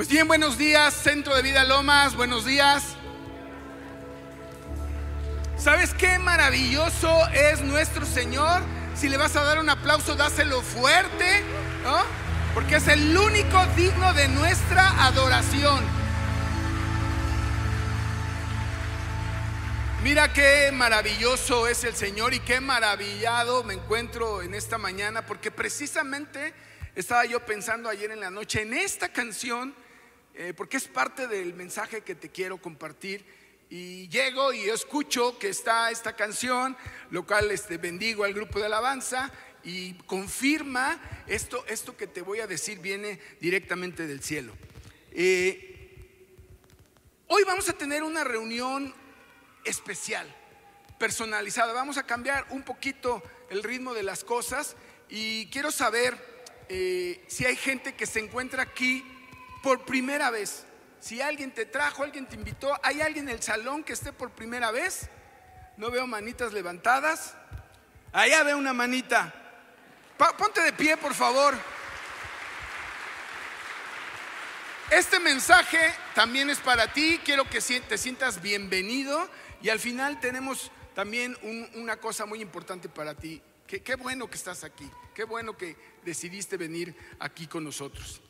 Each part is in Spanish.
Pues bien, buenos días, Centro de Vida Lomas, buenos días. ¿Sabes qué maravilloso es nuestro Señor? Si le vas a dar un aplauso, dáselo fuerte, ¿no? Porque es el único digno de nuestra adoración. Mira qué maravilloso es el Señor y qué maravillado me encuentro en esta mañana, porque precisamente estaba yo pensando ayer en la noche en esta canción, eh, porque es parte del mensaje que te quiero compartir. Y llego y escucho que está esta canción, lo cual este, bendigo al grupo de alabanza y confirma esto, esto que te voy a decir viene directamente del cielo. Eh, hoy vamos a tener una reunión especial, personalizada. Vamos a cambiar un poquito el ritmo de las cosas y quiero saber eh, si hay gente que se encuentra aquí por primera vez. Si alguien te trajo, alguien te invitó, ¿hay alguien en el salón que esté por primera vez? No veo manitas levantadas. Allá veo una manita. ponte de pie, por favor. Este mensaje también es para ti. Quiero que te sientas bienvenido. Y al final tenemos también una cosa muy importante para ti. qué bueno que estás aquí. Qué bueno que decidiste venir aquí con nosotros.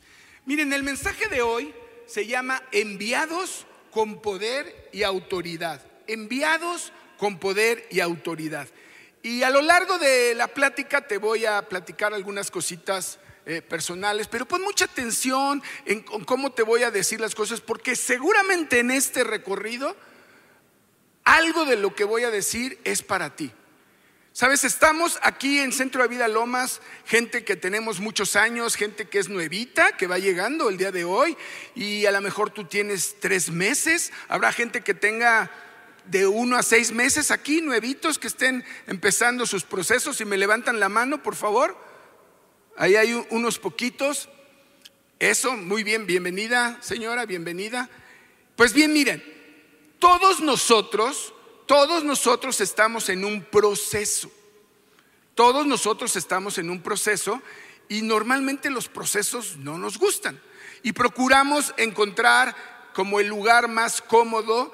Miren, el mensaje de hoy se llama enviados con poder y autoridad. Enviados con poder y autoridad. Y a lo largo de la plática te voy a platicar algunas cositas eh, personales, pero pon mucha atención en cómo te voy a decir las cosas, porque seguramente en este recorrido algo de lo que voy a decir es para ti. Sabes, estamos aquí en Centro de Vida Lomas, gente que tenemos muchos años, gente que es nuevita, que va llegando el día de hoy, y a lo mejor tú tienes tres meses, habrá gente que tenga de uno a seis meses aquí, nuevitos, que estén empezando sus procesos y me levantan la mano, por favor. Ahí hay unos poquitos. Eso, muy bien, bienvenida, señora, bienvenida. Pues bien, miren, todos nosotros, todos nosotros estamos en un proceso. Todos nosotros estamos en un proceso y normalmente los procesos no nos gustan. Y procuramos encontrar como el lugar más cómodo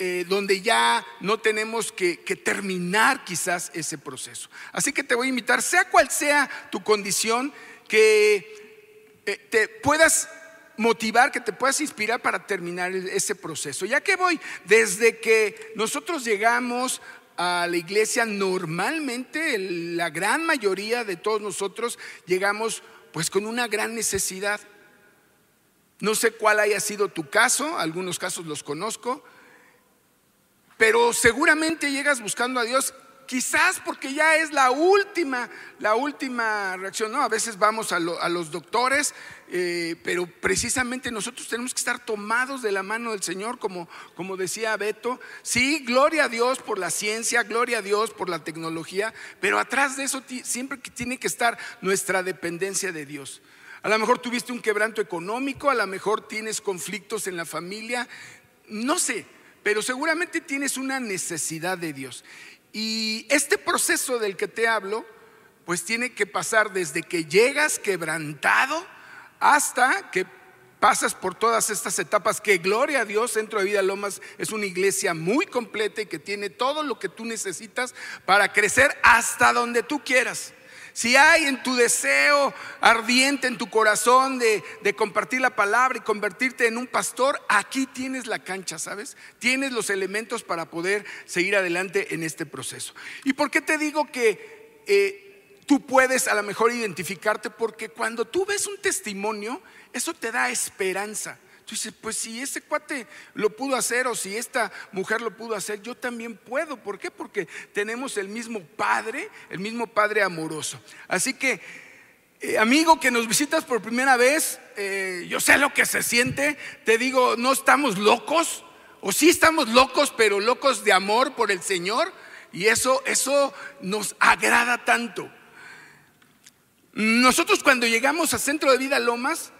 eh, donde ya no tenemos que, terminar quizás ese proceso. Así que te voy a invitar, sea cual sea tu condición, que eh, te puedas motivar, que te puedas inspirar para terminar ese proceso. Ya que voy, desde que nosotros llegamos a la iglesia, normalmente la gran mayoría de todos nosotros llegamos pues con una gran necesidad. No sé cuál haya sido tu caso, algunos casos los conozco, pero seguramente llegas buscando a Dios, quizás porque ya es la última, la última reacción. No, a veces vamos a, los doctores, eh, pero precisamente nosotros tenemos que estar tomados de la mano del Señor, como, como decía Beto. Sí, gloria a Dios por la ciencia, gloria a Dios por la tecnología, pero atrás de eso siempre tiene que estar nuestra dependencia de Dios. A lo mejor tuviste un quebranto económico, a lo mejor tienes conflictos en la familia, no sé, pero seguramente tienes una necesidad de Dios. Y este proceso del que te hablo, pues tiene que pasar desde que llegas quebrantado hasta que pasas por todas estas etapas, que gloria a Dios, Centro de Vida Lomas es una iglesia muy completa y que tiene todo lo que tú necesitas para crecer hasta donde tú quieras. Si hay en tu deseo ardiente, en tu corazón de, compartir la palabra y convertirte en un pastor, aquí tienes la cancha, ¿sabes? Tienes los elementos para poder seguir adelante en este proceso. ¿Y por qué te digo que eh, tú puedes a lo mejor identificarte? Porque cuando tú ves un testimonio, eso te da esperanza. Tú dices, pues si ese cuate lo pudo hacer o si esta mujer lo pudo hacer, yo también puedo. ¿Por qué? Porque tenemos el mismo Padre, el mismo Padre amoroso. Así que, eh, amigo que nos visitas por primera vez, eh, yo sé lo que se siente. Te digo, no estamos locos, o sí estamos locos, pero locos de amor por el Señor. Y eso, eso nos agrada tanto. Nosotros cuando llegamos a Centro de Vida Lomas,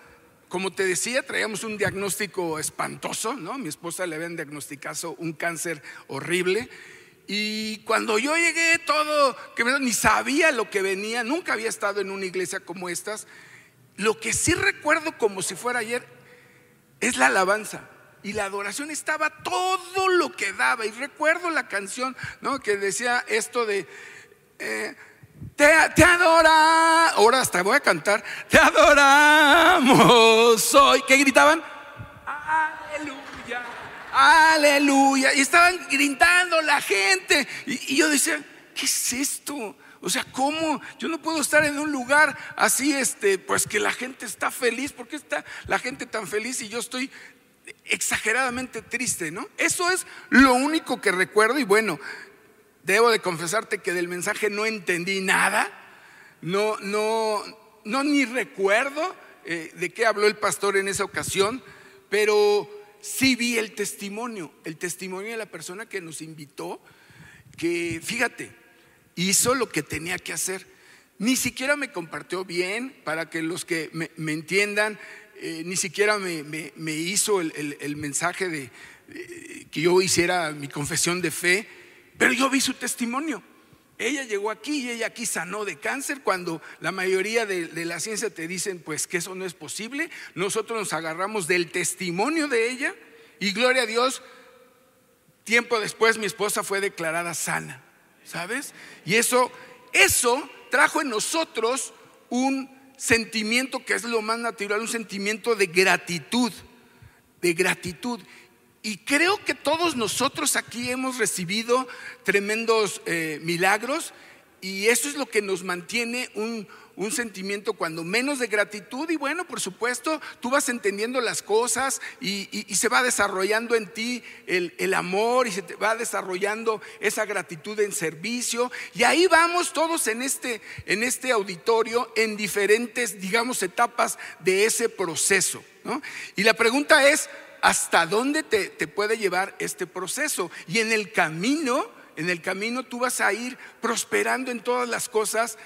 como te decía, traíamos un diagnóstico espantoso, ¿no? Mi esposa le habían diagnosticado un cáncer horrible. Y cuando yo llegué, todo, ni sabía lo que venía, nunca había estado en una iglesia como estas. Lo que sí recuerdo como si fuera ayer, es la alabanza. Y la adoración estaba todo lo que daba. Y recuerdo la canción, ¿no? Que decía esto de. Eh, te, adora, ahora hasta voy a cantar, te adoramos hoy. ¿Qué gritaban? Aleluya, aleluya. Y estaban gritando la gente. Y, y yo decía, ¿qué es esto? O sea, ¿cómo? Yo no puedo estar en un lugar así, este, pues que la gente está feliz. ¿Por qué está la gente tan feliz y yo estoy exageradamente triste, ¿no? Eso es lo único que recuerdo y bueno, debo de confesarte que del mensaje no entendí nada, no, no, no ni recuerdo eh, de qué habló el pastor en esa ocasión, pero sí vi el testimonio, el testimonio de la persona que nos invitó, que fíjate, hizo lo que tenía que hacer. Ni siquiera me compartió bien, para que los que me entiendan, eh, ni siquiera me, hizo el, mensaje de que yo hiciera mi confesión de fe, pero yo vi su testimonio. Ella llegó aquí y ella aquí sanó de cáncer cuando la mayoría de, la ciencia te dicen pues que eso no es posible. Nosotros nos agarramos del testimonio de ella y gloria a Dios, tiempo después mi esposa fue declarada sana, ¿sabes? Y eso, eso trajo en nosotros un sentimiento que es lo más natural, un sentimiento de gratitud, de gratitud. Y creo que todos nosotros aquí hemos recibido tremendos eh, milagros y eso es lo que nos mantiene un, un sentimiento cuando menos de gratitud y bueno, por supuesto, tú vas entendiendo las cosas y, se va desarrollando en ti el, amor y se te va desarrollando esa gratitud en servicio y ahí vamos todos en este, en este auditorio en diferentes, digamos, etapas de ese proceso. Y la pregunta es, ¿hasta dónde te, te puede llevar este proceso? Y en el camino, en el camino tú vas a ir prosperando en todas las cosas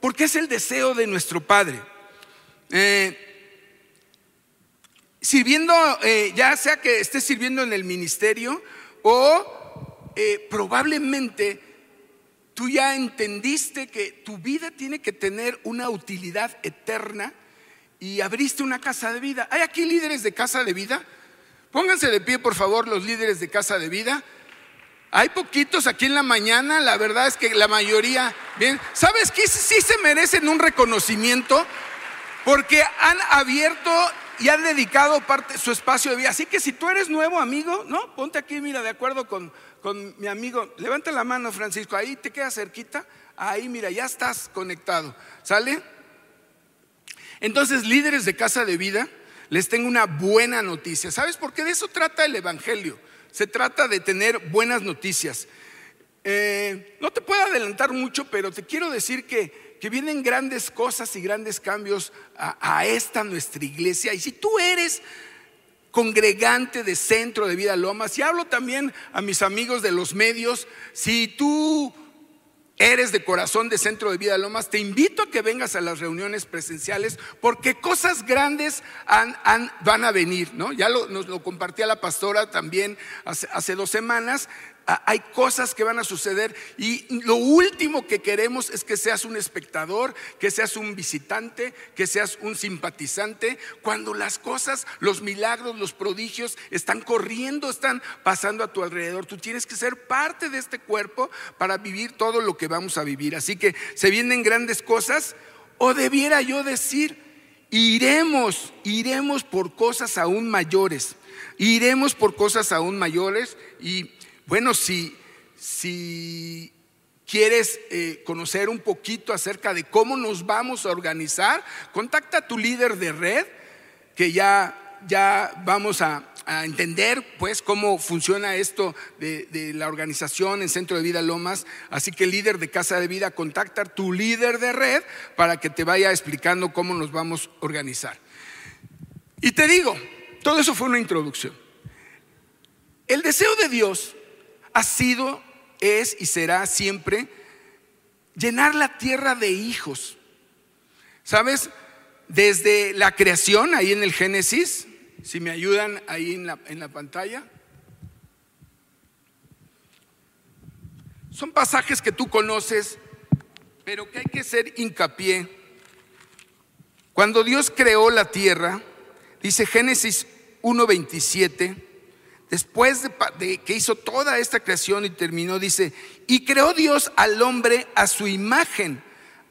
porque es el deseo de nuestro Padre. Eh, sirviendo, eh, ya sea que estés sirviendo en el ministerio o eh, probablemente tú ya entendiste que tu vida tiene que tener una utilidad eterna y abriste una casa de vida. ¿Hay aquí líderes de casa de vida? Pónganse de pie, por favor, los líderes de casa de vida. Hay poquitos aquí en la mañana, la verdad es que la mayoría, bien, ¿sabes qué? Sí se merecen un reconocimiento porque han abierto y han dedicado parte su espacio de vida. Así que si tú eres nuevo amigo, ¿no? Ponte aquí, mira, de acuerdo con, con mi amigo. Levanta la mano, Francisco, ahí te queda cerquita. Ahí, mira, ya estás conectado. ¿Sale? Entonces, líderes de casa de vida, les tengo una buena noticia. ¿Sabes por qué de eso trata el Evangelio? se trata de tener buenas noticias. Eh, no te puedo adelantar mucho, pero te quiero decir que, que vienen grandes cosas y grandes cambios a, a, esta nuestra iglesia. Y si tú eres congregante de Centro de Vida Lomas, y hablo también a mis amigos de los medios, si tú eres de corazón de Centro de Vida Lomas, te invito a que vengas a las reuniones presenciales porque cosas grandes van a venir, ¿no? Ya nos lo compartía la pastora también hace dos semanas hay cosas que van a suceder y lo último que queremos es que seas un espectador, que seas un visitante, que seas un simpatizante, cuando las cosas, los milagros, los prodigios están corriendo, están pasando a tu alrededor. Tú tienes que ser parte de este cuerpo para vivir todo lo que vamos a vivir. Así que se vienen grandes cosas o debiera yo decir, iremos, iremos por cosas aún mayores. Iremos por cosas aún mayores y bueno, si, si quieres eh, conocer un poquito acerca de cómo nos vamos a organizar, contacta a tu líder de red, que ya, ya vamos a, entender pues cómo funciona esto de, de, la organización en Centro de Vida Lomas. Así que líder de Casa de Vida, contacta a tu líder de red para que te vaya explicando cómo nos vamos a organizar. Y te digo, todo eso fue una introducción. El deseo de Dios ha sido, es y será siempre llenar la tierra de hijos. ¿Sabes? Desde la creación, ahí en el Génesis, si me ayudan ahí en la, en la pantalla. Son pasajes que tú conoces, pero que hay que hacer hincapié. Cuando Dios creó la tierra, dice Génesis 1.27, después de, que hizo toda esta creación y terminó, dice, y creó Dios al hombre a su imagen,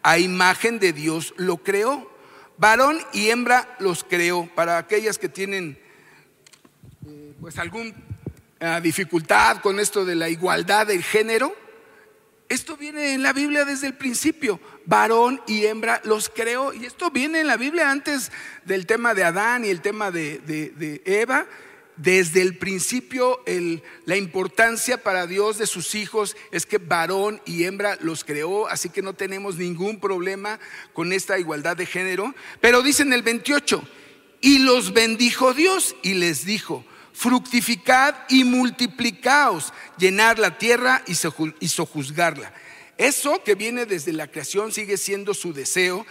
a imagen de Dios lo creó, varón y hembra los creó, para aquellas que tienen eh, pues alguna dificultad con esto de la igualdad del género, esto viene en la Biblia desde el principio. Varón y hembra los creó. Y esto viene en la Biblia antes del tema de Adán y el tema de, Eva. Desde el principio la importancia para Dios de sus hijos es que varón y hembra los creó, así que no tenemos ningún problema con esta igualdad de género. Pero dice en el 28, y los bendijo Dios y les dijo, fructificad y multiplicaos, llenar la tierra y sojuzgarla. Eso que viene desde la creación sigue siendo su deseo.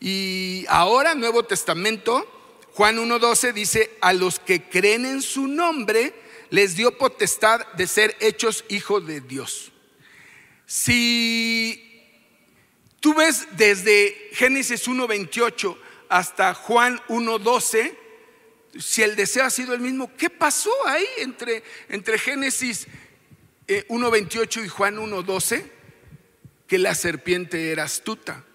Y ahora, Nuevo Testamento, Juan 1.12 dice, a los que creen en su nombre, les dio potestad de ser hechos hijos de Dios. Si tú ves desde Génesis 1.28 hasta Juan 1.12, si el deseo ha sido el mismo, ¿qué pasó ahí entre, entre Génesis 1.28 eh, y Juan 1.12? Que la serpiente era astuta.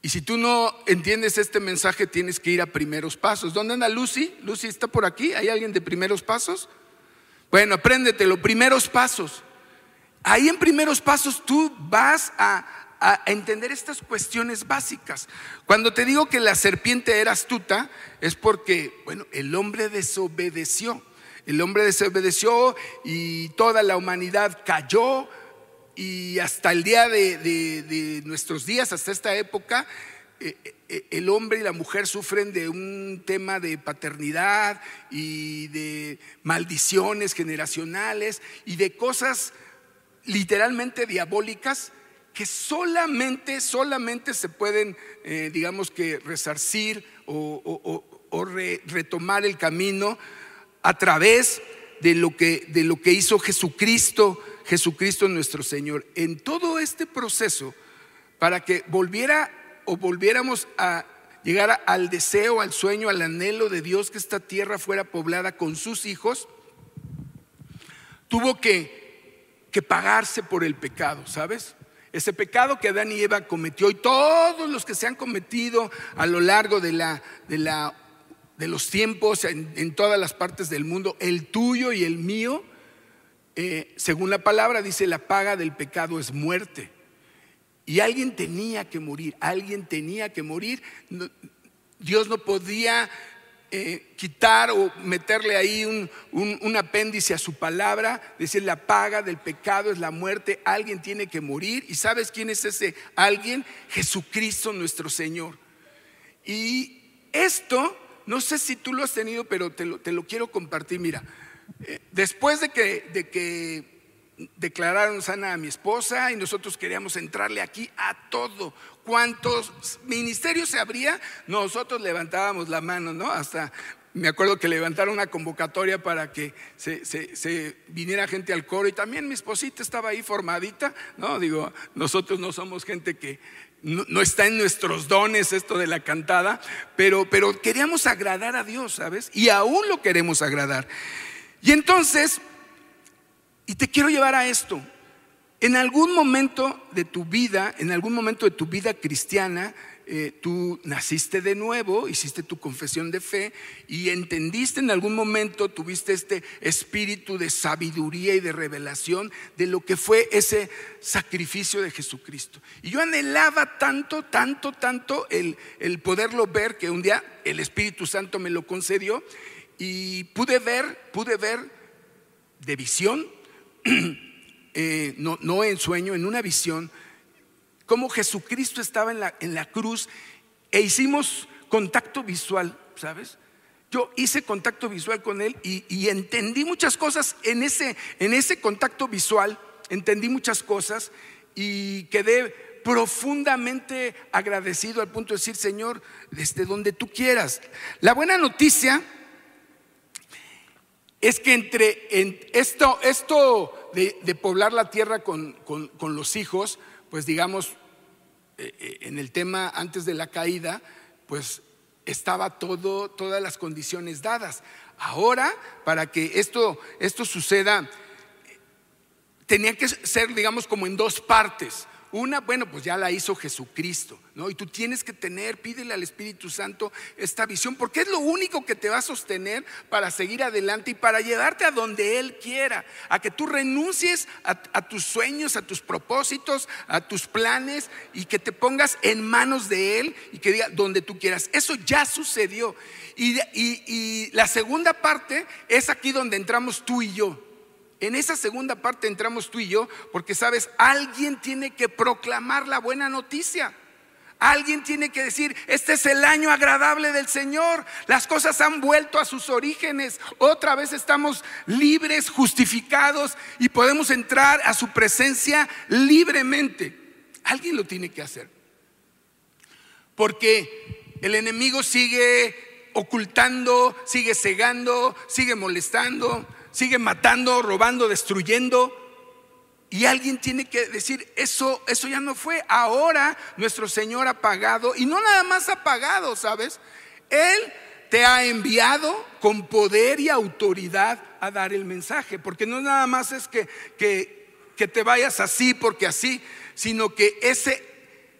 Y si tú no entiendes este mensaje, tienes que ir a primeros pasos. ¿Dónde anda Lucy? Lucy está por aquí. ¿Hay alguien de primeros pasos? Bueno, apréndete los primeros pasos. Ahí en primeros pasos tú vas a, a entender estas cuestiones básicas. Cuando te digo que la serpiente era astuta, es porque, bueno, el hombre desobedeció. El hombre desobedeció y toda la humanidad cayó y hasta el día de, nuestros días, hasta esta época, eh, eh, el hombre y la mujer sufren de un tema de paternidad y de maldiciones generacionales y de cosas literalmente diabólicas que solamente, solamente se pueden, eh, digamos que, resarcir o, retomar el camino a través de lo, que, de lo que hizo Jesucristo, Jesucristo nuestro Señor. En todo este proceso, para que volviera o volviéramos a llegar al deseo, al sueño, al anhelo de Dios que esta tierra fuera poblada con sus hijos, tuvo que, que pagarse por el pecado, ¿sabes? Ese pecado que Adán y Eva cometió y todos los que se han cometido a lo largo de, la, de, la, de los tiempos en, todas las partes del mundo, el tuyo y el mío, eh, según la palabra dice, la paga del pecado es muerte. Y alguien tenía que morir, alguien tenía que morir. Dios no podía eh, quitar o meterle ahí un, apéndice a su palabra, decir la paga del pecado es la muerte, alguien tiene que morir. ¿Y sabes quién es ese alguien? Jesucristo nuestro Señor. Y esto, no sé si tú lo has tenido, pero te lo, quiero compartir. Mira, después de que, de que declararon sana a mi esposa y nosotros queríamos entrarle aquí a todo. ¿Cuántos ministerios se abría? Nosotros levantábamos la mano, ¿no? Hasta me acuerdo que levantaron una convocatoria para que se, viniera gente al coro y también mi esposita estaba ahí formadita, ¿no? Digo, nosotros no somos gente que no, está en nuestros dones esto de la cantada, pero queríamos agradar a Dios, ¿sabes? Y aún lo queremos agradar. Y entonces y te quiero llevar a esto. En algún momento de tu vida, en algún momento de tu vida cristiana, eh, tú naciste de nuevo, hiciste tu confesión de fe y entendiste en algún momento, tuviste este espíritu de sabiduría y de revelación de lo que fue ese sacrificio de Jesucristo. Y yo anhelaba tanto, tanto, tanto el, el poderlo ver que un día el Espíritu Santo me lo concedió y pude ver, pude ver de visión Eh, no, en sueño, en una visión, como Jesucristo estaba en la, en la cruz e hicimos contacto visual, ¿sabes? Yo hice contacto visual con él y, entendí muchas cosas en ese, en ese contacto visual, entendí muchas cosas y quedé profundamente agradecido al punto de decir, Señor, desde donde tú quieras. La buena noticia es que entre esto, esto de, poblar la tierra con, los hijos, pues digamos, eh, eh, en el tema antes de la caída, pues estaba todo, todas las condiciones dadas. Ahora, para que esto, esto suceda, tenía que ser, digamos, como en dos partes. Una, bueno, pues ya la hizo Jesucristo, ¿no? Y tú tienes que tener, pídele al Espíritu Santo esta visión, porque es lo único que te va a sostener para seguir adelante y para llevarte a donde Él quiera, a que tú renuncies a, tus sueños, a tus propósitos, a tus planes y que te pongas en manos de Él y que diga donde tú quieras. Eso ya sucedió. y, y la segunda parte es aquí donde entramos tú y yo. En esa segunda parte entramos tú y yo porque, sabes, alguien tiene que proclamar la buena noticia. Alguien tiene que decir, este es el año agradable del Señor. Las cosas han vuelto a sus orígenes. Otra vez estamos libres, justificados y podemos entrar a su presencia libremente. Alguien lo tiene que hacer. Porque el enemigo sigue ocultando, sigue cegando, sigue molestando sigue matando, robando, destruyendo. Y alguien tiene que decir, eso, eso ya no fue. Ahora nuestro Señor ha pagado, y no nada más ha pagado, ¿sabes? Él te ha enviado con poder y autoridad a dar el mensaje, porque no nada más es que, que, que te vayas así porque así, sino que ese,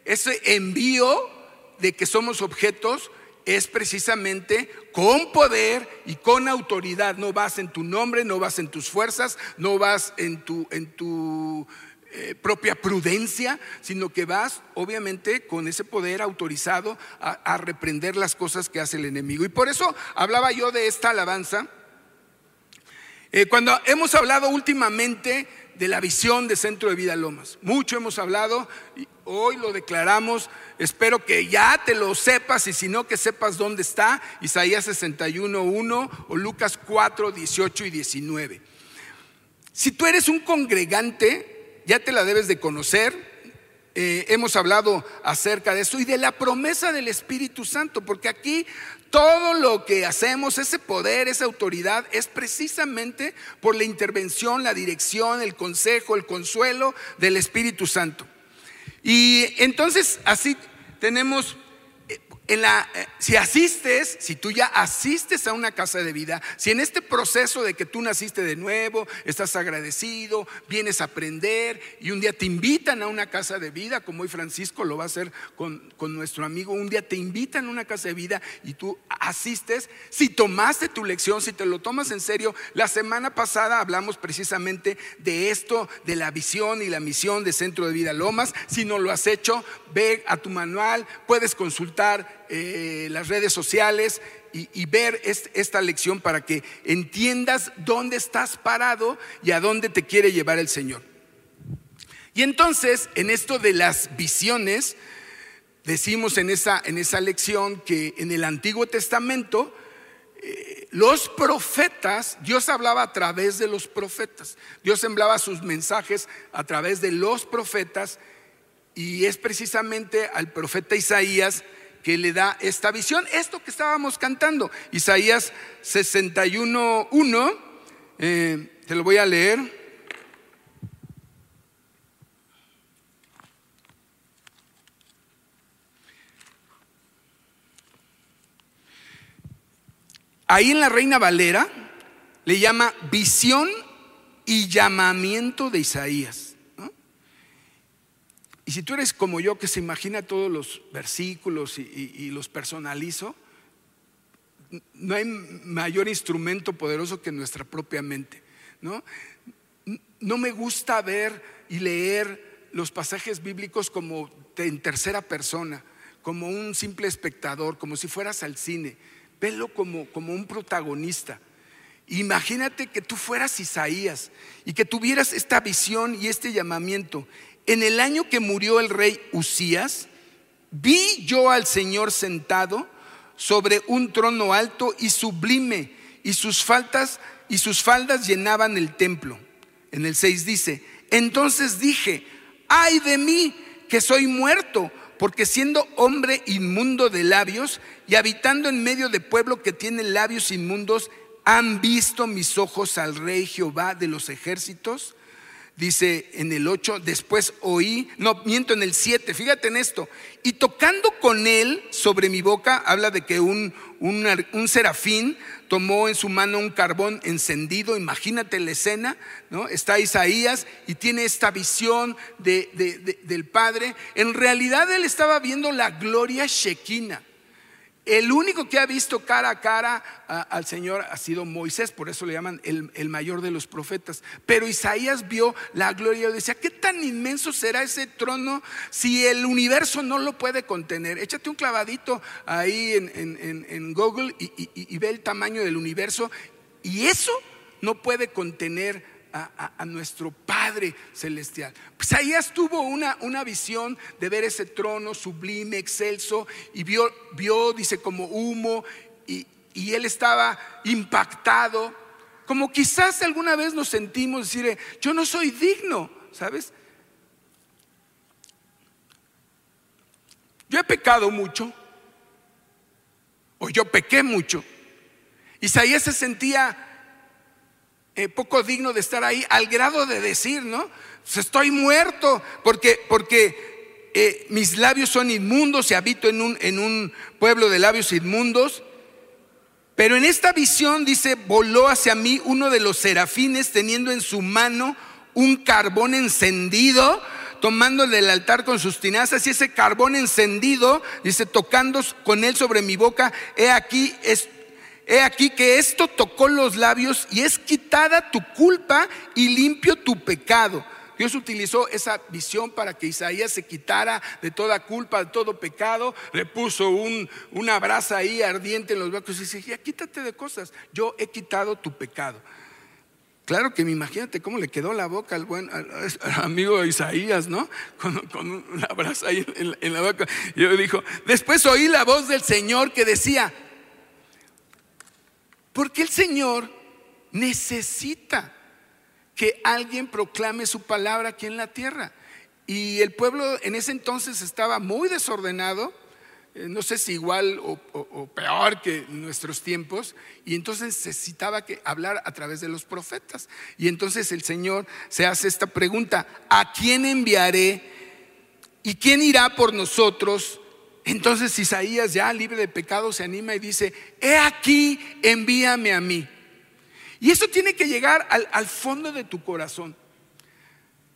ese envío de que somos objetos es precisamente con poder y con autoridad. No vas en tu nombre, no vas en tus fuerzas, no vas en tu, en tu eh, propia prudencia, sino que vas obviamente con ese poder autorizado a, reprender las cosas que hace el enemigo. Y por eso hablaba yo de esta alabanza. Eh, cuando hemos hablado últimamente de la visión de Centro de Vida Lomas, mucho hemos hablado, y hoy lo declaramos Espero que ya te lo sepas y si no, que sepas dónde está Isaías 61.1 o Lucas 4, 18 y 19. Si tú eres un congregante, ya te la debes de conocer. Eh, hemos hablado acerca de eso y de la promesa del Espíritu Santo, porque aquí todo lo que hacemos, ese poder, esa autoridad, es precisamente por la intervención, la dirección, el consejo, el consuelo del Espíritu Santo. Y entonces así tenemos eh, si asistes, si tú ya asistes a una casa de vida, si en este proceso de que tú naciste de nuevo, estás agradecido, vienes a aprender y un día te invitan a una casa de vida, como hoy Francisco lo va a hacer con, con nuestro amigo, un día te invitan a una casa de vida y tú asistes, si tomaste tu lección, si te lo tomas en serio, la semana pasada hablamos precisamente de esto, de la visión y la misión de Centro de Vida Lomas, si no lo has hecho, ve a tu manual, puedes consultar eh, las redes sociales y, ver esta lección para que entiendas dónde estás parado y a dónde te quiere llevar el Señor. Y entonces, en esto de las visiones, decimos en esa, en esa lección que en el Antiguo Testamento, eh, los profetas, Dios hablaba a través de los profetas, Dios enviaba sus mensajes a través de los profetas y es precisamente al profeta Isaías que le da esta visión. Esto que estábamos cantando, Isaías 61.1, eh, te lo voy a leer. Ahí en la Reina Valera le llama visión y llamamiento de Isaías. Y si tú eres como yo que se imagina todos los versículos y, los personalizo, no hay mayor instrumento poderoso que nuestra propia mente. ¿no? no me gusta ver y leer los pasajes bíblicos como en tercera persona, como un simple espectador, como si fueras al cine. Velo como, como un protagonista. Imagínate que tú fueras Isaías y que tuvieras esta visión y este llamamiento en el año que murió el rey Usías, vi yo al Señor sentado sobre un trono alto y sublime, y sus faltas y sus faldas llenaban el templo. En el 6 dice, entonces dije, ay de mí que soy muerto, porque siendo hombre inmundo de labios y habitando en medio de pueblo que tiene labios inmundos, han visto mis ojos al rey Jehová de los ejércitos. Dice en el 8, después oí, no, miento en el 7, fíjate en esto, y tocando con él sobre mi boca, habla de que un, un, serafín tomó en su mano un carbón encendido, imagínate la escena, ¿no? Está Isaías y tiene esta visión de, del Padre, en realidad él estaba viendo la gloria Shekinah. El único que ha visto cara a cara al Señor ha sido Moisés, por eso le llaman el, mayor de los profetas. Pero Isaías vio la gloria y decía, ¿qué tan inmenso será ese trono si el universo no lo puede contener? Échate un clavadito ahí en, Google y ve el tamaño del universo y eso no puede contener a, nuestro Padre Celestial. Pues ahí tuvo una, una visión de ver ese trono sublime, excelso, y vio, vio dice, como humo, y, y él estaba impactado, como quizás alguna vez nos sentimos decir, yo no soy digno, ¿sabes? Yo he pecado mucho, o yo pequé mucho. Isaías se sentía eh, poco digno de estar ahí, al grado de decir, ¿no? Pues estoy muerto porque, porque eh, mis labios son inmundos y habito en un, en un pueblo de labios inmundos. Pero en esta visión dice, voló hacia mí uno de los serafines teniendo en su mano un carbón encendido, tomándole del altar con sus tinazas y ese carbón encendido, dice, tocando con él sobre mi boca, he aquí, es, He aquí que esto tocó los labios y es quitada tu culpa y limpio tu pecado. Dios utilizó esa visión para que Isaías se quitara de toda culpa, de todo pecado. Le puso un, una brasa ahí ardiente en los brazos y dice, ya quítate de cosas. Yo he quitado tu pecado. Claro que me imagínate cómo le quedó la boca al buen amigo Isaías, ¿no? Con, una brasa ahí en, en la boca. Y yo dijo, después oí la voz del Señor que decía, porque el Señor necesita que alguien proclame su palabra aquí en la tierra. Y el pueblo en ese entonces estaba muy desordenado, eh, no sé si igual o, peor que nuestros tiempos, y entonces necesitaba que hablar a través de los profetas. Y entonces el Señor se hace esta pregunta, ¿a quién enviaré? ¿Y quién irá por nosotros? Entonces Isaías ya libre de pecado se anima y dice, he aquí, envíame a mí. Y eso tiene que llegar al, fondo de tu corazón.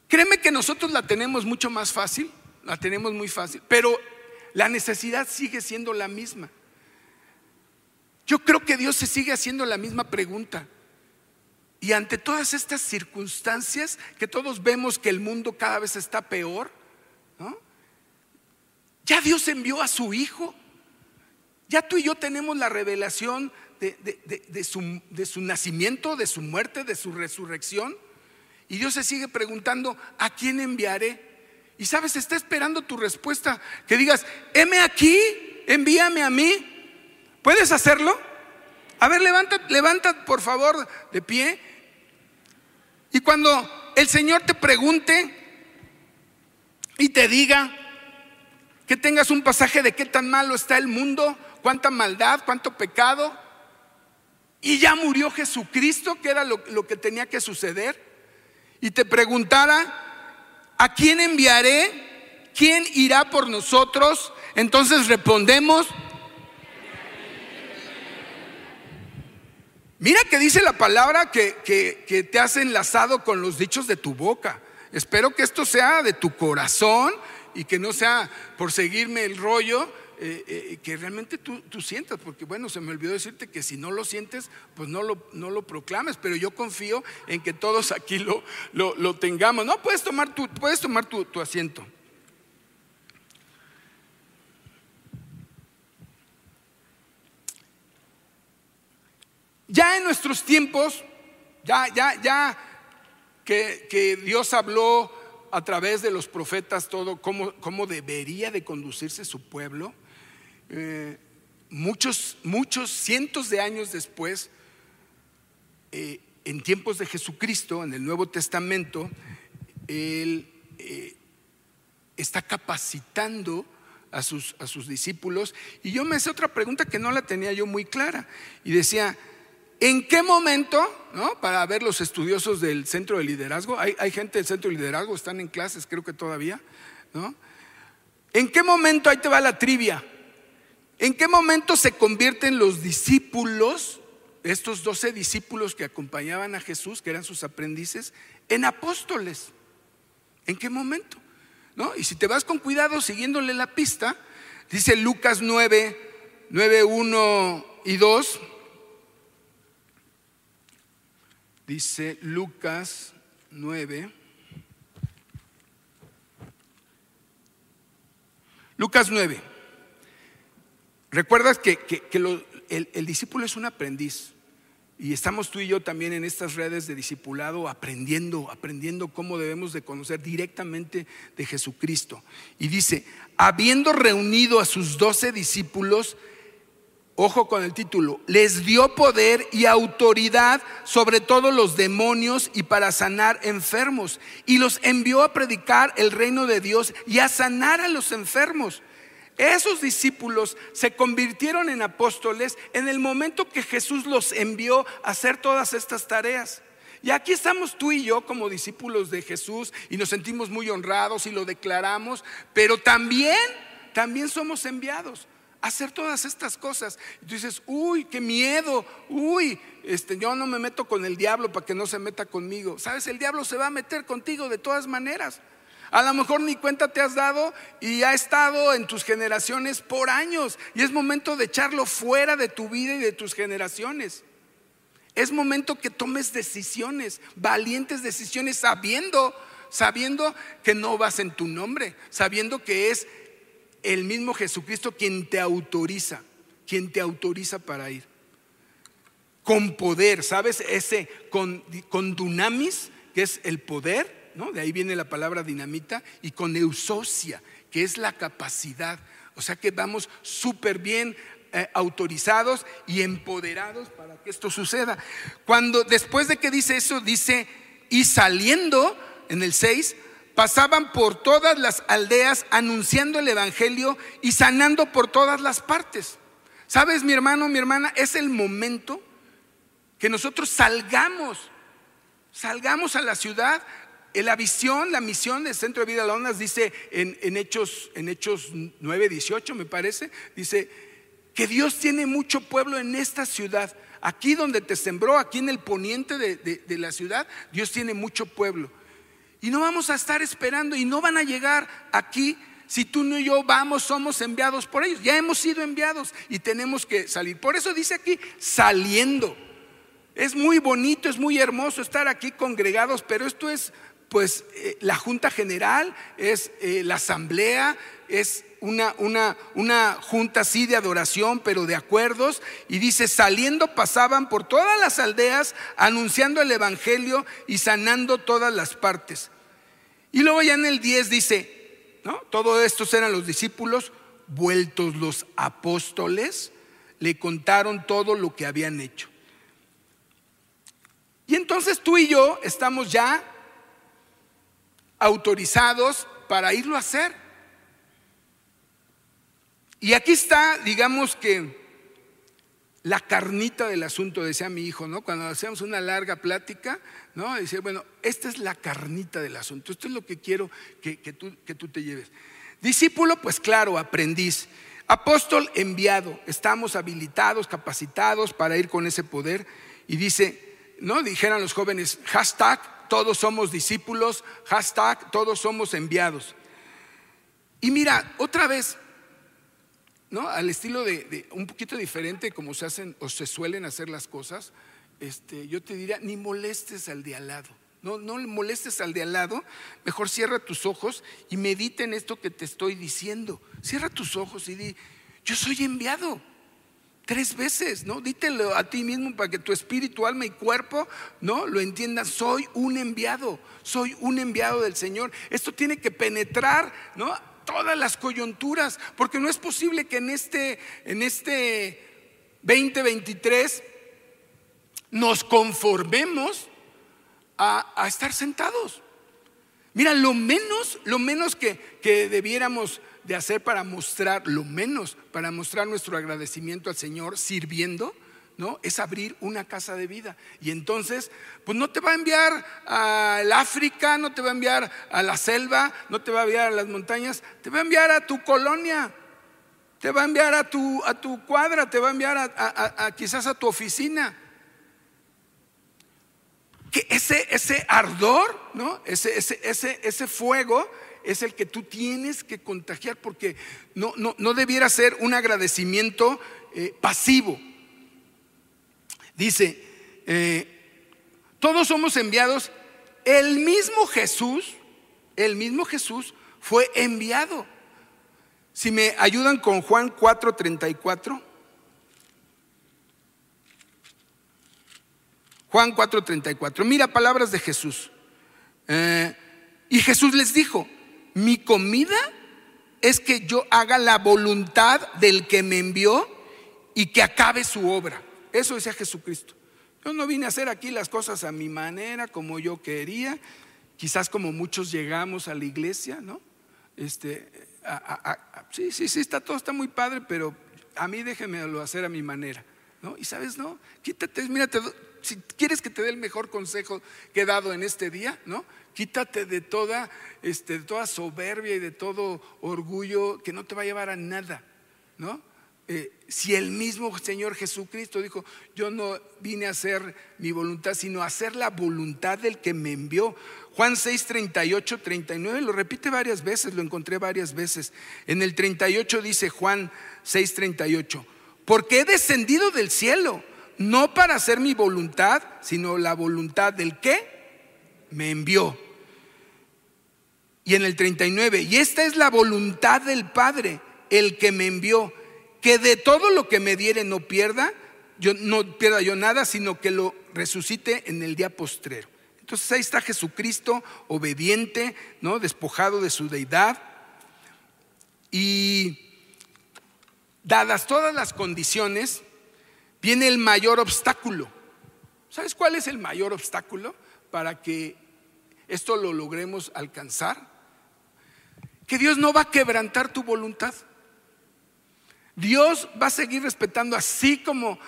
Créeme que nosotros la tenemos mucho más fácil, la tenemos muy fácil, pero la necesidad sigue siendo la misma. Yo creo que Dios se sigue haciendo la misma pregunta. Y ante todas estas circunstancias que todos vemos que el mundo cada vez está peor. Ya Dios envió a su Hijo. Ya tú y yo tenemos la revelación de, su, nacimiento, de su muerte, de su resurrección. Y Dios se sigue preguntando, ¿a quién enviaré? Y sabes, está esperando tu respuesta. Que digas, heme aquí, envíame a mí. ¿Puedes hacerlo? A ver, levanta, levanta por favor de pie. Y cuando el Señor te pregunte y te diga, que tengas un pasaje de qué tan malo está el mundo, cuánta maldad, cuánto pecado. Y ya murió Jesucristo, que era lo, que tenía que suceder. Y te preguntara, ¿a quién enviaré? ¿Quién irá por nosotros? Entonces respondemos, Mira que dice la palabra que, que, te has enlazado con los dichos de tu boca. Espero que esto sea de tu corazón y que no sea por seguirme el rollo, eh, eh, que realmente tú, tú, sientas, porque bueno, se me olvidó decirte que si no lo sientes, pues no lo, no lo proclames, pero yo confío en que todos aquí lo, lo, tengamos. No, puedes tomar tu, puedes tomar tu, tu asiento. Ya en nuestros tiempos, ya, ya, ya que, que Dios habló a través de los profetas todo cómo, cómo debería de conducirse su pueblo. Eh, muchos, muchos cientos de años después, eh, en tiempos de Jesucristo, en el Nuevo Testamento, Él eh, está capacitando a sus, a sus discípulos. Y yo me hice otra pregunta que no la tenía yo muy clara. Y decía, ¿En qué momento, ¿no? para ver los estudiosos del centro de liderazgo, hay, hay gente del centro de liderazgo, están en clases, creo que todavía, ¿no? ¿En qué momento, ahí te va la trivia, en qué momento se convierten los discípulos, estos doce discípulos que acompañaban a Jesús, que eran sus aprendices, en apóstoles? ¿En qué momento? ¿No? Y si te vas con cuidado siguiéndole la pista, dice Lucas 9, 9, 1 y 2. Dice Lucas 9. Lucas 9. Recuerdas que, el discípulo es un aprendiz. Y estamos tú y yo también en estas redes de discipulado aprendiendo, aprendiendo cómo debemos de conocer directamente de Jesucristo. Y dice, habiendo reunido a sus doce discípulos, ojo con el título, les dio poder y autoridad sobre todos los demonios y para sanar enfermos. Y los envió a predicar el reino de Dios y a sanar a los enfermos. Esos discípulos se convirtieron en apóstoles en el momento que Jesús los envió a hacer todas estas tareas. Y aquí estamos tú y yo como discípulos de Jesús y nos sentimos muy honrados y lo declaramos, pero también, también somos enviados hacer todas estas cosas. Y tú dices, uy, qué miedo, uy, este, yo no me meto con el diablo para que no se meta conmigo. Sabes, el diablo se va a meter contigo de todas maneras. A lo mejor ni cuenta te has dado y ha estado en tus generaciones por años. Y es momento de echarlo fuera de tu vida y de tus generaciones. Es momento que tomes decisiones, valientes decisiones, sabiendo, sabiendo que no vas en tu nombre, sabiendo que es el mismo Jesucristo quien te autoriza, quien te autoriza para ir. Con poder, ¿sabes? Ese con, con dunamis, que es el poder, de ahí viene la palabra dinamita, y con eusocia, que es la capacidad. O sea que vamos súper bien eh, autorizados y empoderados para que esto suceda. Cuando después de que dice eso, dice, y saliendo en el 6, pasaban por todas las aldeas anunciando el Evangelio y sanando por todas las partes. ¿Sabes, mi hermano, mi hermana? Es el momento que nosotros salgamos, salgamos a la ciudad la visión, la misión del Centro de Vida Lonas dice en, Hechos, en Hechos 9, 18 me parece, dice que Dios tiene mucho pueblo en esta ciudad. Aquí donde te sembró, aquí en el poniente de, de la ciudad, Dios tiene mucho pueblo. Y no vamos a estar esperando y no van a llegar aquí si tú no y yo vamos, somos enviados por ellos. Ya hemos sido enviados y tenemos que salir. Por eso dice aquí, saliendo. Es muy bonito, es muy hermoso estar aquí congregados, pero esto es pues eh, la Junta General, es eh, la Asamblea, es una, una, una, junta así de adoración, pero de acuerdos. Y dice, saliendo pasaban por todas las aldeas, anunciando el Evangelio y sanando todas las partes. Y luego ya en el 10 dice, ¿no? Todos estos eran los discípulos, vueltos los apóstoles, le contaron todo lo que habían hecho. Y entonces tú y yo estamos ya autorizados para irlo a hacer. Y aquí está, digamos que, la carnita del asunto, decía mi hijo, ¿no? Cuando hacíamos una larga plática, ¿no? Decía, bueno, esta es la carnita del asunto, esto es lo que quiero que, tú, que tú te lleves. Discípulo, pues claro, aprendiz. Apóstol enviado, estamos habilitados, capacitados para ir con ese poder. Y dice, ¿no? Dijeran los jóvenes, hashtag todos somos discípulos, hashtag, todos somos enviados. Y mira, otra vez, ¿no? Al estilo de, un poquito diferente como se hacen o se suelen hacer las cosas, este, yo te diría, ni molestes al de al lado. No, no molestes al de al lado, mejor cierra tus ojos y medita en esto que te estoy diciendo. Cierra tus ojos y di, yo soy enviado. Tres veces, ¿no? Dítelo a ti mismo para que tu espíritu, alma y cuerpo, ¿no? Lo entiendan. Soy un enviado, soy un enviado del Señor. Esto tiene que penetrar, ¿no? Todas las coyunturas, porque no es posible que en este, en este 2023 nos conformemos a, estar sentados. Mira, lo menos, lo menos que, que debiéramos de hacer para mostrar, lo menos para mostrar nuestro agradecimiento al Señor sirviendo, ¿no? Es abrir una casa de vida. Y entonces, pues no te va a enviar al África, no te va a enviar a la selva, no te va a enviar a las montañas, te va a enviar a tu colonia, te va a enviar a tu, a tu cuadra, te va a enviar a, quizás a tu oficina. Que ese, ese ardor, ¿no? Ese, ese, ese, ese fuego es el que tú tienes que contagiar porque no, no, no debiera ser un agradecimiento eh, pasivo. Dice, eh, todos somos enviados, el mismo Jesús, el mismo Jesús fue enviado. Si me ayudan con Juan 4:34. Juan 4:34. Mira palabras de Jesús. Eh, y Jesús les dijo, mi comida es que yo haga la voluntad del que me envió y que acabe su obra. Eso decía Jesucristo. Yo no vine a hacer aquí las cosas a mi manera, como yo quería, quizás como muchos llegamos a la iglesia, ¿no? Este, sí, sí, sí, está todo está muy padre, pero a mí déjemelo hacer a mi manera, ¿no? Y sabes, no, quítate, mírate, si quieres que te dé el mejor consejo que he dado en este día, ¿no? Quítate de toda, este, de toda soberbia y de todo orgullo que no te va a llevar a nada, ¿no? Eh, si el mismo Señor Jesucristo dijo, yo no vine a hacer mi voluntad, sino a hacer la voluntad del que me envió. Juan 6, 38, 39, lo repite varias veces, lo encontré varias veces. En el 38 dice Juan 6, 38, porque he descendido del cielo, no para hacer mi voluntad, sino la voluntad del que me envió. Y en el 39, y esta es la voluntad del Padre, el que me envió, que de todo lo que me diere no pierda, yo no pierda yo nada, sino que lo resucite en el día postrero. Entonces ahí está Jesucristo obediente, ¿no? despojado de su deidad. Y dadas todas las condiciones, viene el mayor obstáculo. ¿Sabes cuál es el mayor obstáculo para que esto lo logremos alcanzar? Que Dios no va a quebrantar tu voluntad. Dios va a seguir respetando así como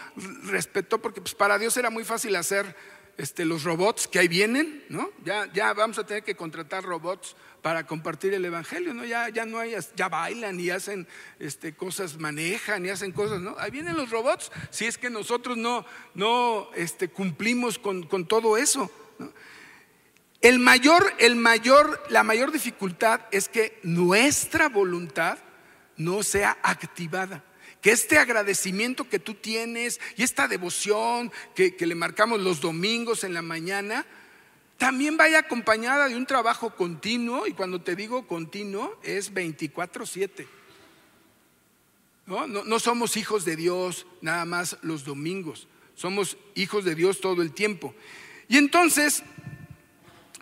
respetó, porque pues para Dios era muy fácil hacer este, los robots que ahí vienen, ¿no? Ya, ya vamos a tener que contratar robots para compartir el evangelio, ¿no? Ya, ya no hay, ya bailan y hacen este, cosas, manejan y hacen cosas, ¿no? Ahí vienen los robots, si es que nosotros no, no este, cumplimos con, con todo eso. El mayor, el mayor, la mayor dificultad es que nuestra voluntad no sea activada. Que este agradecimiento que tú tienes y esta devoción que, que le marcamos los domingos en la mañana, también vaya acompañada de un trabajo continuo, y cuando te digo continuo es 24/7. ¿No? No, somos hijos de Dios nada más los domingos, somos hijos de Dios todo el tiempo. Y entonces,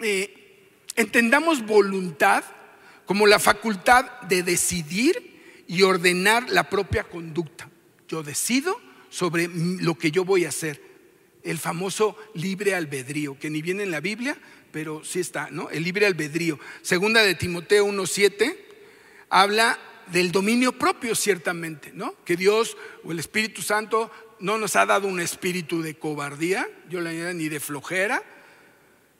eh, entendamos voluntad como la facultad de decidir y ordenar la propia conducta. Yo decido sobre lo que yo voy a hacer. El famoso libre albedrío, que ni viene en la Biblia, pero sí está, ¿no? El libre albedrío. Segunda de Timoteo 1.7 habla del dominio propio, ciertamente, ¿no? Que Dios o el Espíritu Santo no nos ha dado un espíritu de cobardía, yo la ni de flojera,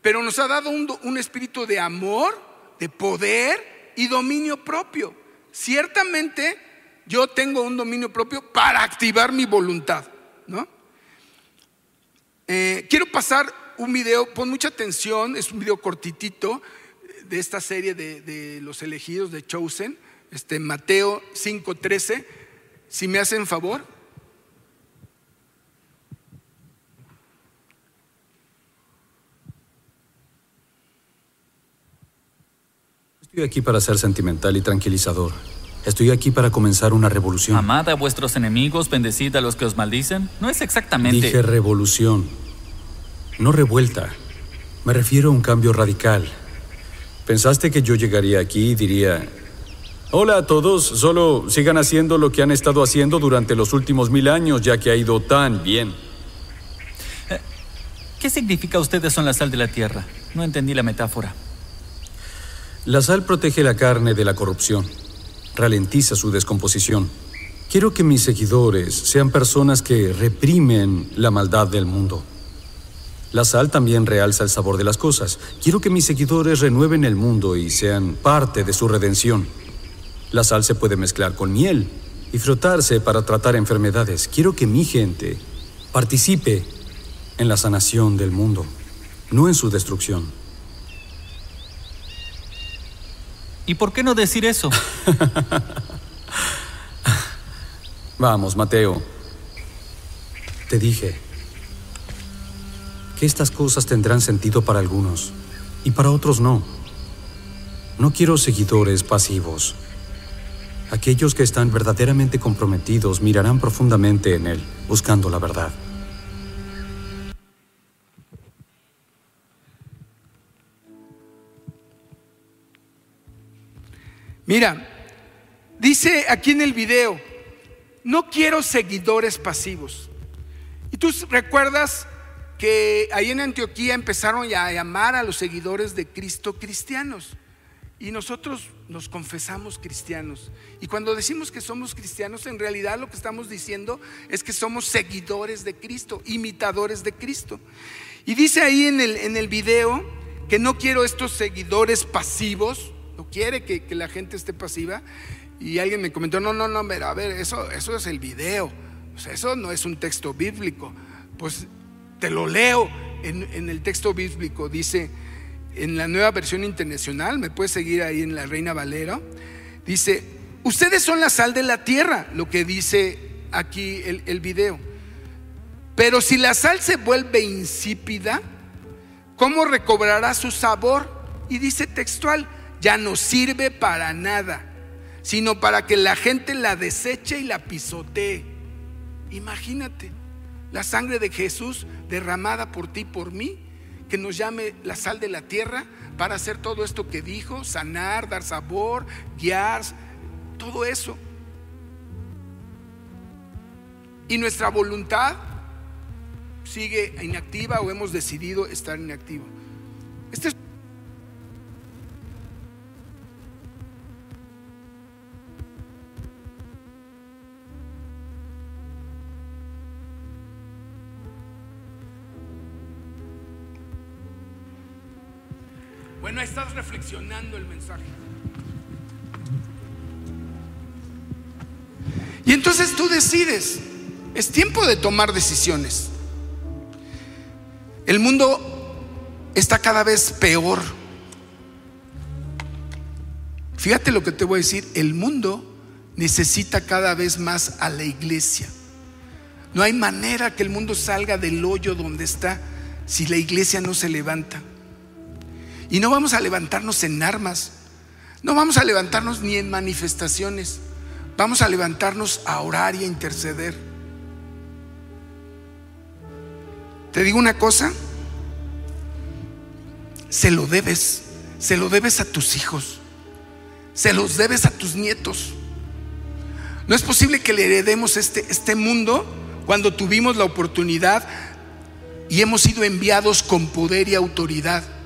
pero nos ha dado un, espíritu de amor, de poder y dominio propio. Ciertamente yo tengo un dominio propio para activar mi voluntad, ¿no? Eh, quiero pasar un video, pon mucha atención, es un video cortitito de esta serie de, de los elegidos de Chosen, este, Mateo 5:13. Si me hacen favor. Estoy aquí para ser sentimental y tranquilizador. Estoy aquí para comenzar una revolución. Amad a vuestros enemigos, bendecid a los que os maldicen. No es exactamente. Dije revolución, no revuelta. Me refiero a un cambio radical. ¿Pensaste que yo llegaría aquí y diría, hola a todos, solo sigan haciendo lo que han estado haciendo durante los últimos mil años, ya que ha ido tan bien? Eh, ¿Qué significa ustedes son la sal de la tierra? No entendí la metáfora. La sal protege la carne de la corrupción, ralentiza su descomposición, Quiero que mis seguidores sean personas que reprimen la maldad del mundo. La sal también realza el sabor de las cosas. Quiero que mis seguidores renueven el mundo y sean parte de su redención. La sal se puede mezclar con miel y frotarse para tratar enfermedades. Quiero que mi gente participe en la sanación del mundo, no en su destrucción. ¿Y por qué no decir eso? Vamos, Mateo. Te dije que estas cosas tendrán sentido para algunos y para otros no. No quiero seguidores pasivos. Aquellos que están verdaderamente comprometidos mirarán profundamente en Él, buscando la verdad. Mira, dice aquí en el video, no quiero seguidores pasivos. Y tú recuerdas que ahí en Antioquía empezaron a llamar a los seguidores de Cristo cristianos. Y nosotros nos confesamos cristianos. Y cuando decimos que somos cristianos, en realidad lo que estamos diciendo es que somos seguidores de Cristo, imitadores de Cristo. Y dice ahí en el, en el video que no quiero estos seguidores pasivos, quiere que, que la gente esté pasiva. Y alguien me comentó, no, no, no, a ver, eso, eso es el video. Eso no es un texto bíblico. Pues te lo leo en, en el texto bíblico. Dice, en la nueva versión internacional, me puedes seguir ahí en la Reina Valera, dice, ustedes son la sal de la tierra, lo que dice aquí el, el video. Pero si la sal se vuelve insípida, ¿cómo recobrará su sabor? Y dice textual, ya no sirve para nada, sino para que la gente la deseche y la pisotee. Imagínate, la sangre de Jesús derramada por ti, por mí, que nos llame la sal de la tierra para hacer todo esto que dijo, sanar, dar sabor, guiar, todo eso. Y nuestra voluntad sigue inactiva o hemos decidido estar inactivo. Este es Bueno, estás reflexionando el Y entonces tú decides, es tiempo de tomar decisiones. El mundo está cada vez peor. Fíjate lo que te voy a decir, el mundo necesita cada vez más a la iglesia. No hay manera que el mundo salga del hoyo donde está si la iglesia no se levanta. Y no vamos a levantarnos en armas, no vamos a levantarnos ni en manifestaciones, vamos a levantarnos a orar y a interceder. Te digo una cosa, se lo debes, se lo debes a tus hijos, se los debes a tus nietos. No es posible que le heredemos este, este mundo cuando tuvimos la oportunidad y hemos sido enviados con poder y autoridad.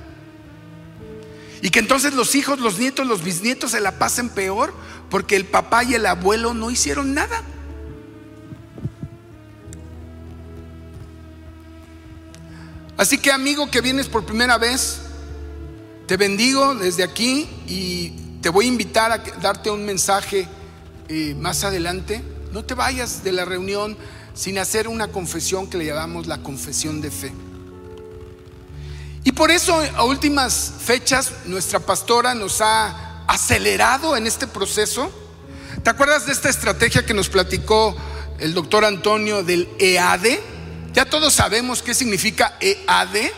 Y que entonces los hijos, los nietos, los bisnietos se la pasen peor porque el papá y el abuelo no hicieron nada. Así que amigo que vienes por primera vez, te bendigo desde aquí y te voy a invitar a darte un mensaje eh, más adelante. No te vayas de la reunión sin hacer una confesión que le llamamos la confesión de fe. Y por eso a últimas fechas nuestra pastora nos ha acelerado en este proceso. ¿Te acuerdas de esta estrategia que nos platicó el doctor Antonio del EAD? Ya todos sabemos qué significa EAD,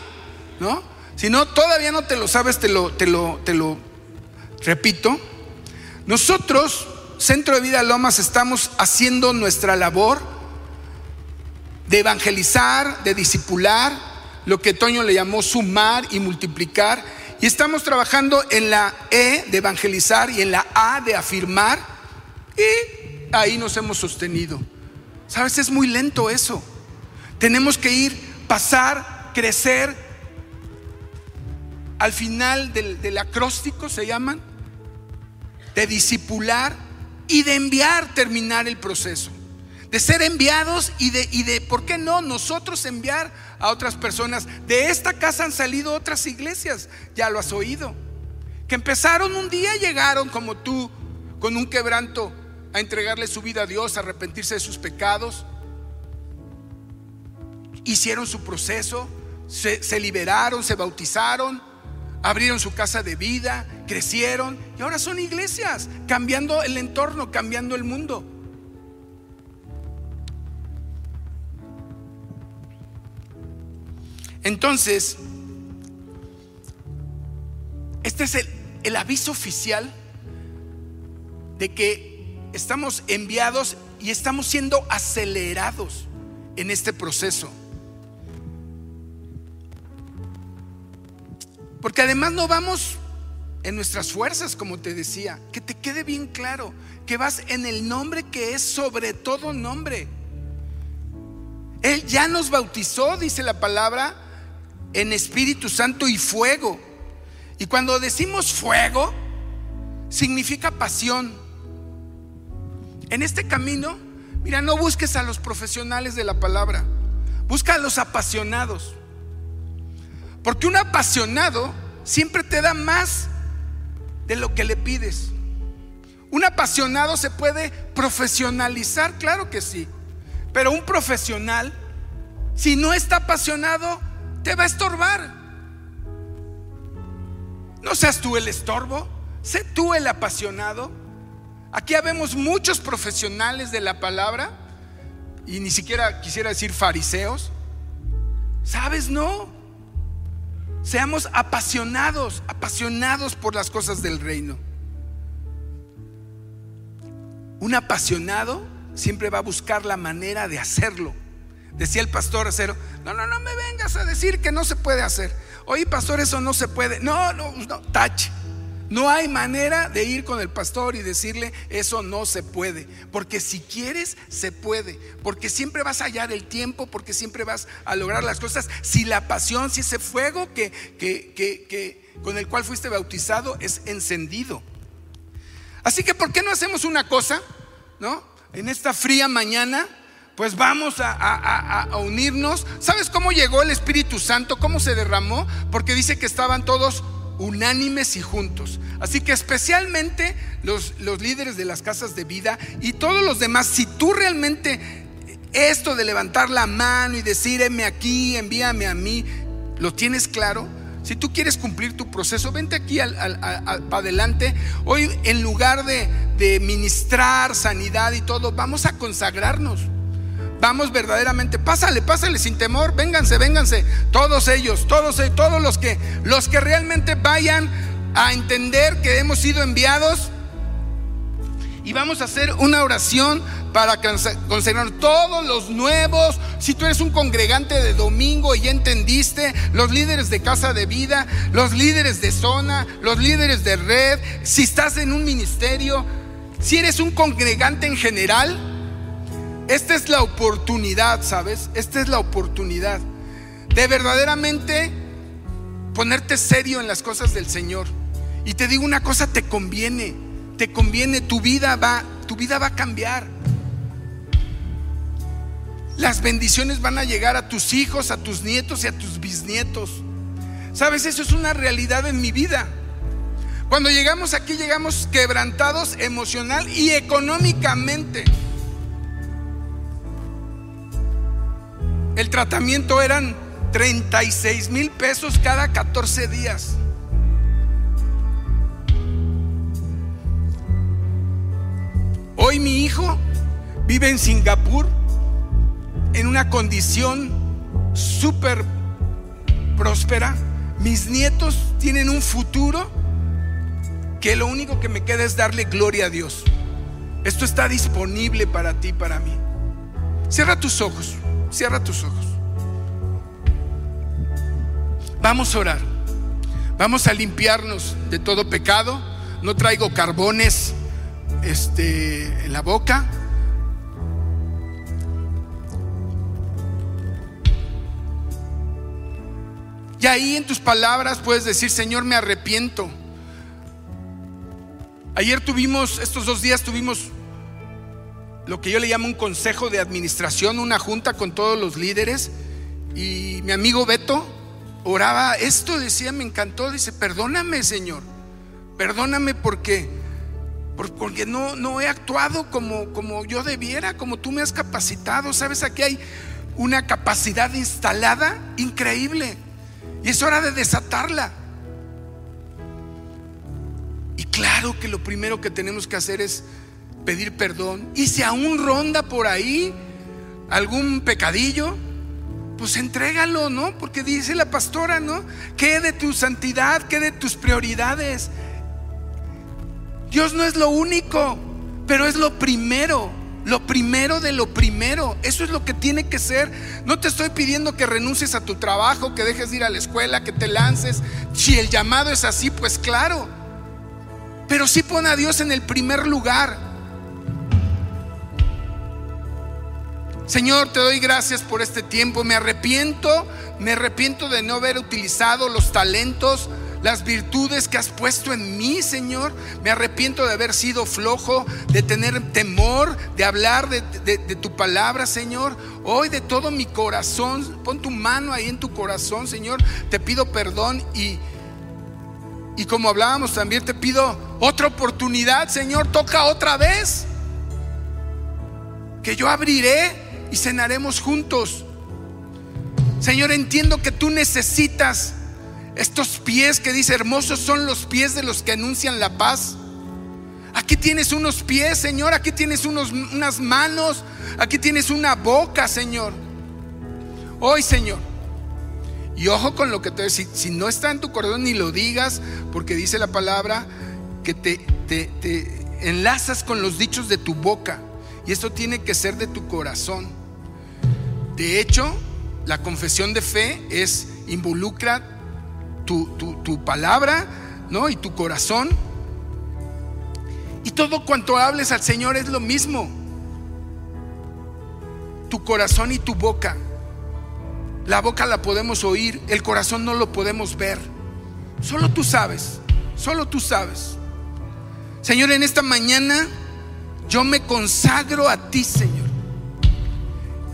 ¿no? Si no, todavía no te lo sabes, te lo, te lo, te lo repito. Nosotros, Centro de Vida Lomas, estamos haciendo nuestra labor de evangelizar, de discipular, lo que Toño le llamó sumar y multiplicar. Y estamos trabajando en la E de evangelizar y en la A de afirmar. Y ahí nos hemos sostenido. Sabes, es muy lento eso. Tenemos que ir, pasar, crecer. Al final del, del acróstico se llaman, de discipular y de enviar terminar el proceso. De ser enviados y de, y de, ¿por qué no? Nosotros enviar a otras personas. De esta casa han salido otras iglesias, ya lo has oído. Que empezaron un día, llegaron como tú, con un quebranto, a entregarle su vida a Dios, a arrepentirse de sus pecados. Hicieron su proceso, se, se liberaron, se bautizaron, abrieron su casa de vida, crecieron y ahora son iglesias, cambiando el entorno, cambiando el mundo. Entonces, este es el, aviso oficial de que estamos enviados y estamos siendo acelerados en este proceso. Porque además no vamos en nuestras fuerzas, como te decía. Que te quede bien claro que vas en el nombre que es sobre todo nombre. Él ya nos bautizó, dice la palabra, en Espíritu Santo y fuego. Y cuando decimos fuego, significa pasión. En este camino, mira, no busques a los profesionales de la palabra, busca a los apasionados. Porque un apasionado siempre te da más de lo que le pides. Un apasionado se puede profesionalizar, claro que sí. Pero un profesional, si no está apasionado, te va a estorbar. No seas tú el estorbo, sé tú el apasionado. Aquí habemos muchos profesionales de la palabra y ni siquiera quisiera decir fariseos. ¿Sabes? No. Seamos apasionados, apasionados por las cosas del reino. Un apasionado siempre va a buscar la manera de hacerlo. Decía el pastor acero, no, no, no me vengas a decir que no se puede hacer. Oye, pastor, eso no se puede. No, no, no, tache. No hay manera de ir con el pastor y decirle, eso no se puede. Porque si quieres, se puede. Porque siempre vas a hallar el tiempo, porque siempre vas a lograr las cosas. Si la pasión, si ese fuego que, que, que, que con el cual fuiste bautizado es encendido. Así que, ¿por qué no hacemos una cosa? ¿No? En esta fría mañana, pues vamos a, unirnos. ¿Sabes cómo llegó el Espíritu Santo? ¿Cómo se derramó? Porque dice que estaban todos unánimes y juntos. Así que especialmente los, líderes de las casas de vida y todos los demás, si tú realmente esto de levantar la mano y decir, aquí, envíame a mí, lo tienes claro, si tú quieres cumplir tu proceso, vente aquí al, adelante. Hoy en lugar de, de ministrar sanidad y todo, vamos a consagrarnos. Vamos verdaderamente, pásale, pásale sin temor, vénganse, vénganse, todos ellos, todos, todos los que, los que realmente vayan a entender que hemos sido enviados. Y vamos a hacer una oración para consagrar todos los nuevos. Si tú eres un congregante de domingo y ya entendiste, los líderes de casa de vida, los líderes de zona, los líderes de red, si estás en un ministerio, si eres un congregante en general, esta es la oportunidad, ¿sabes? Esta es la oportunidad de verdaderamente ponerte serio en las cosas del Señor. Y te digo una cosa, te conviene, te conviene, tu vida va, tu vida va a cambiar. Las bendiciones van a llegar a tus hijos, a tus nietos y a tus bisnietos. ¿Sabes? Eso es una realidad en mi vida. Cuando llegamos aquí llegamos quebrantados emocional y económicamente. El tratamiento eran 36 mil pesos cada 14 días. Hoy mi hijo vive en Singapur en una condición súper próspera. Mis nietos tienen un futuro que lo único que me queda es darle gloria a Dios. Esto está disponible para ti, para mí. Cierra tus ojos. Cierra tus ojos. Vamos a orar. Vamos a limpiarnos de todo pecado. No traigo carbones este, en la boca. Y ahí en tus palabras puedes decir, Señor, me arrepiento. Ayer tuvimos, estos dos días tuvimos lo que yo le llamo un consejo de administración, una junta con todos los líderes. Y mi amigo Beto oraba esto, decía, me encantó, dice, perdóname Señor, perdóname porque, porque no, no he actuado como, como yo debiera, como tú me has capacitado. Sabes, aquí hay una capacidad instalada increíble y es hora de desatarla. Y claro que lo primero que tenemos que hacer es pedir perdón. Y si aún ronda por ahí algún pecadillo, pues entrégalo, ¿no? Porque dice la pastora, ¿no? Que de tu santidad, que de tus prioridades. Dios no es lo único, pero es lo primero. Lo primero de lo primero. Eso es lo que tiene que ser. No te estoy pidiendo que renuncies a tu trabajo, que dejes de ir a la escuela, que te lances. Si el llamado es así, pues claro. Pero sí pon a Dios en el primer lugar. Señor, te doy gracias por este tiempo. Me arrepiento, me arrepiento de no haber utilizado los talentos, las virtudes que has puesto en mí, Señor. Me arrepiento de haber sido flojo, de tener temor, de hablar de, tu palabra, Señor. Hoy de todo mi corazón, pon tu mano ahí en tu corazón, Señor. Te pido perdón y, y como hablábamos también, te pido otra oportunidad, Señor. Toca otra vez. Que yo abriré y cenaremos juntos. Señor, entiendo que tú necesitas estos pies que dice, hermosos son los pies de los que anuncian la paz. Aquí tienes unos pies, Señor, aquí tienes unos, unas manos, aquí tienes una boca, Señor. Hoy, Señor. Y ojo con lo que te si, si no está en tu corazón ni lo digas, porque dice la palabra que te, te enlazas con los dichos de tu boca. Y esto tiene que ser de tu corazón. De hecho, la confesión de fe es involucra tu, palabra, ¿no? Y tu corazón. Y todo cuanto hables al Señor es lo mismo. Tu corazón y tu boca. La boca la podemos oír, el corazón no lo podemos ver. Solo tú sabes, solo tú sabes. Señor, en esta mañana yo me consagro a ti, Señor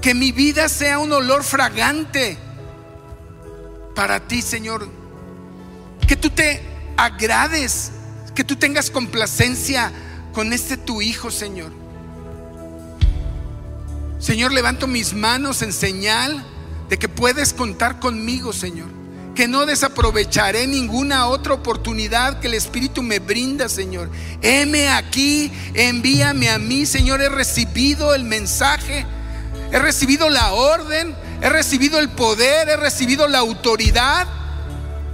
que mi vida sea un olor fragante para ti, Señor. Que tú te agrades, que tú tengas complacencia con este tu Hijo, Señor. Señor, levanto mis manos en señal de que puedes contar conmigo, Señor. Que no desaprovecharé ninguna otra oportunidad que el Espíritu me brinda, Señor. Heme aquí, envíame a mí, Señor. He recibido el mensaje he recibido la orden, he recibido el poder, he recibido la autoridad.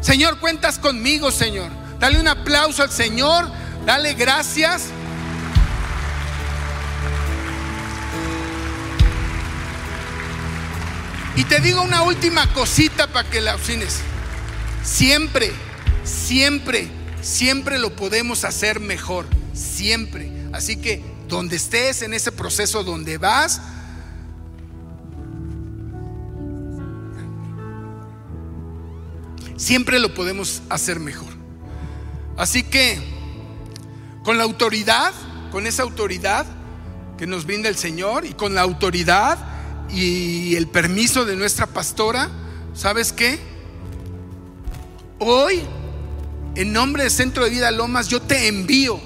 Señor, cuentas conmigo, Señor. Dale un aplauso al Señor, dale gracias. Y te digo una última cosita para que la afines. Siempre, siempre, siempre lo podemos hacer mejor. Siempre. Así que donde estés en ese proceso donde vas, Siempre lo podemos hacer mejor. Así que, con la autoridad, con esa autoridad que nos brinda el Señor y con la autoridad y el permiso de nuestra pastora, ¿sabes qué? Hoy, en nombre del Centro de Vida Lomas, yo te envío.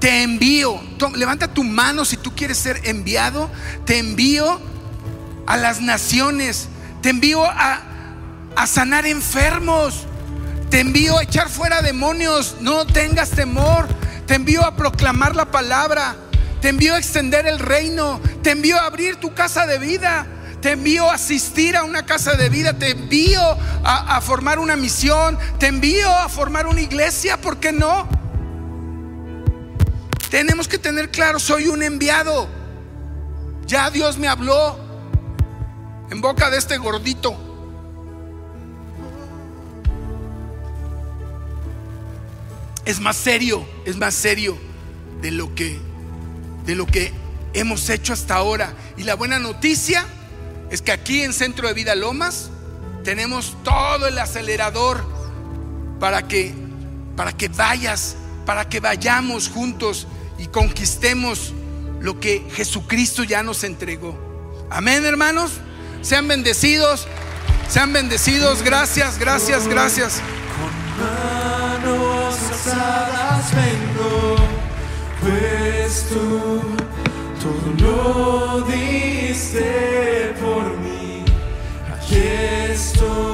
Te envío. Levanta tu mano si tú quieres ser enviado. Te envío a las naciones. Te envío a, a sanar enfermos. Te envío a echar fuera demonios. No tengas temor. Te envío a proclamar la palabra. Te envío a extender el reino. Te envío a abrir tu casa de vida. Te envío a asistir a una casa de vida. Te envío a, a formar una misión. Te envío a formar una iglesia. ¿Por qué no? Tenemos que tener claro, soy un enviado. Ya Dios me habló en boca de este gordito. Es más serio, es más serio de lo que de lo que hemos hecho hasta ahora. Y la buena noticia es que aquí en Centro de Vida Lomas tenemos todo el acelerador para que para que vayas, para que vayamos juntos y conquistemos lo que Jesucristo ya nos entregó. Amén, hermanos. Sean bendecidos, sean bendecidos. Gracias, gracias, gracias alzadas vengo, pues tú todo lo diste por mí. Aquí estoy.